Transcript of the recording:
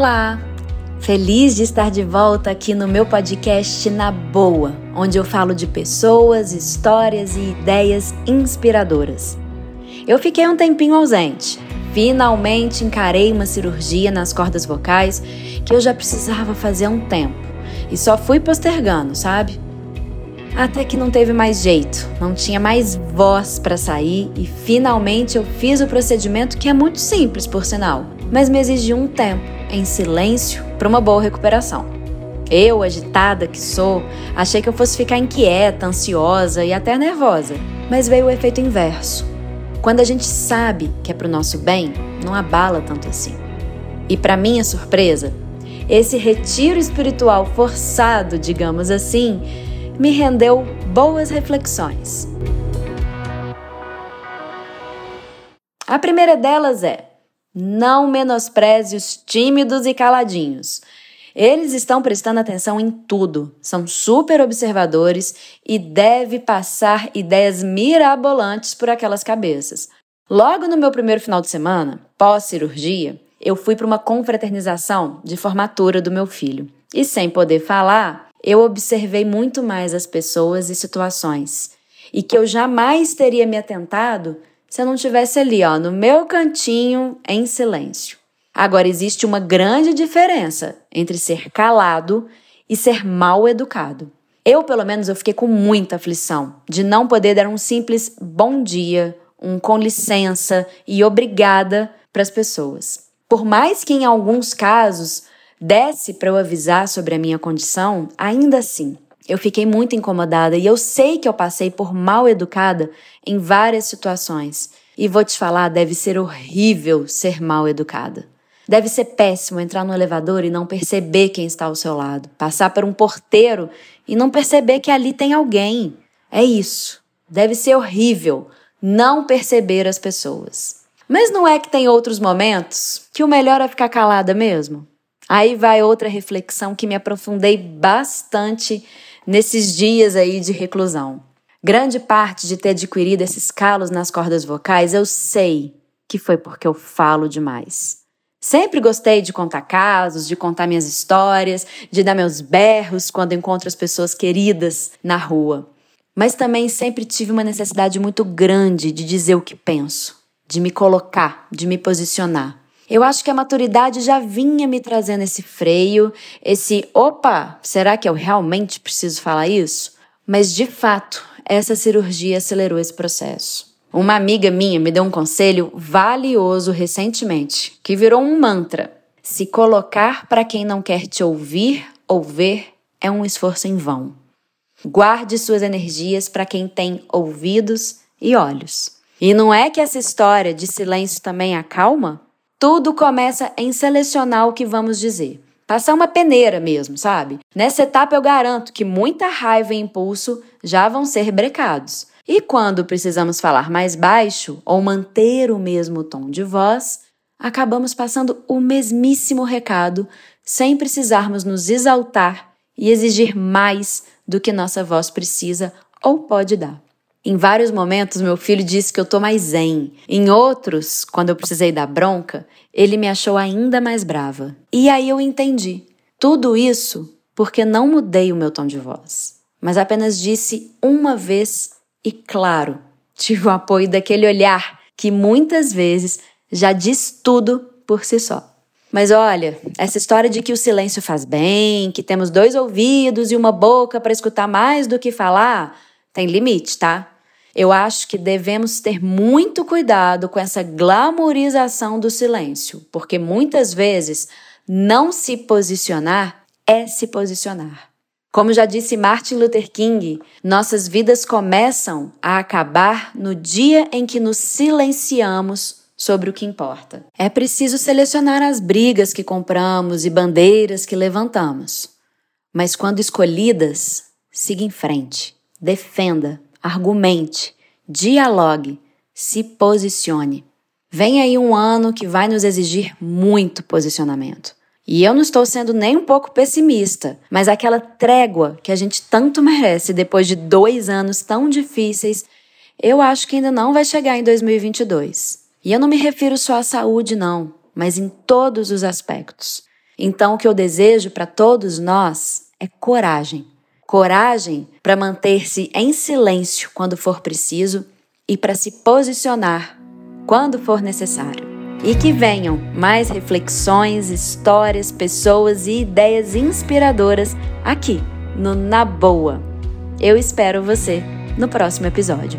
Olá! Feliz de estar de volta aqui no meu podcast Na Boa, onde eu falo de pessoas, histórias e ideias inspiradoras. Eu fiquei um tempinho ausente. Finalmente encarei uma cirurgia nas cordas vocais que eu já precisava fazer há um tempo e só fui postergando, sabe? Até que não teve mais jeito, não tinha mais voz para sair e finalmente eu fiz o procedimento que é muito simples, por sinal, mas me exigiu um tempo em silêncio para uma boa recuperação. Eu, agitada que sou, achei que eu fosse ficar inquieta, ansiosa e até nervosa, mas veio o efeito inverso. Quando a gente sabe que é para o nosso bem, não abala tanto assim. E para minha surpresa, esse retiro espiritual forçado, digamos assim, me rendeu boas reflexões. A primeira delas é: não menospreze os tímidos e caladinhos. Eles estão prestando atenção em tudo, são super observadores e deve passar ideias mirabolantes por aquelas cabeças. Logo no meu primeiro final de semana, pós-cirurgia, eu fui para uma confraternização de formatura do meu filho. E sem poder falar, eu observei muito mais as pessoas e situações. E que eu jamais teria me atentado se eu não tivesse ali, ó, no meu cantinho, em silêncio. Agora existe uma grande diferença entre ser calado e ser mal educado. Eu, pelo menos, eu fiquei com muita aflição de não poder dar um simples bom dia, um com licença e obrigada para as pessoas. Por mais que em alguns casos desse para eu avisar sobre a minha condição, ainda assim, eu fiquei muito incomodada e eu sei que eu passei por mal educada em várias situações. E vou te falar, deve ser horrível ser mal educada. Deve ser péssimo entrar no elevador e não perceber quem está ao seu lado, passar por um porteiro e não perceber que ali tem alguém. É isso. Deve ser horrível não perceber as pessoas. Mas não é que tem outros momentos que o melhor é ficar calada mesmo? Aí vai outra reflexão que me aprofundei bastante nesses dias aí de reclusão. Grande parte de ter adquirido esses calos nas cordas vocais eu sei que foi porque eu falo demais. Sempre gostei de contar casos, de contar minhas histórias, de dar meus berros quando encontro as pessoas queridas na rua. Mas também sempre tive uma necessidade muito grande de dizer o que penso, de me colocar, de me posicionar. Eu acho que a maturidade já vinha me trazendo esse freio, esse opa, será que eu realmente preciso falar isso? Mas de fato, essa cirurgia acelerou esse processo. Uma amiga minha me deu um conselho valioso recentemente, que virou um mantra. Se colocar para quem não quer te ouvir ou ver é um esforço em vão. Guarde suas energias para quem tem ouvidos e olhos. E não é que essa história de silêncio também acalma? Tudo começa em selecionar o que vamos dizer. Passar uma peneira mesmo, sabe? Nessa etapa eu garanto que muita raiva e impulso já vão ser brecados. E quando precisamos falar mais baixo ou manter o mesmo tom de voz, acabamos passando o mesmíssimo recado sem precisarmos nos exaltar e exigir mais do que nossa voz precisa ou pode dar. Em vários momentos, meu filho disse que eu tô mais zen. Em outros, quando eu precisei dar bronca, ele me achou ainda mais brava. E aí eu entendi. Tudo isso porque não mudei o meu tom de voz, mas apenas disse uma vez e claro, tive o apoio daquele olhar que muitas vezes já diz tudo por si só. Mas olha, essa história de que o silêncio faz bem, que temos dois ouvidos e uma boca para escutar mais do que falar, tem limite, tá? Eu acho que devemos ter muito cuidado com essa glamorização do silêncio, porque muitas vezes não se posicionar é se posicionar. Como já disse Martin Luther King, nossas vidas começam a acabar no dia em que nos silenciamos sobre o que importa. É preciso selecionar as brigas que compramos e bandeiras que levantamos. Mas quando escolhidas, siga em frente, defenda, argumente, dialogue, se posicione. Vem aí um ano que vai nos exigir muito posicionamento. E eu não estou sendo nem um pouco pessimista, mas aquela trégua que a gente tanto merece depois de dois anos tão difíceis, eu acho que ainda não vai chegar em 2022. E eu não me refiro só à saúde, não, mas em todos os aspectos. Então, o que eu desejo para todos nós é coragem. Coragem para manter-se em silêncio quando for preciso e para se posicionar quando for necessário. E que venham mais reflexões, histórias, pessoas e ideias inspiradoras aqui no Na Boa. Eu espero você no próximo episódio.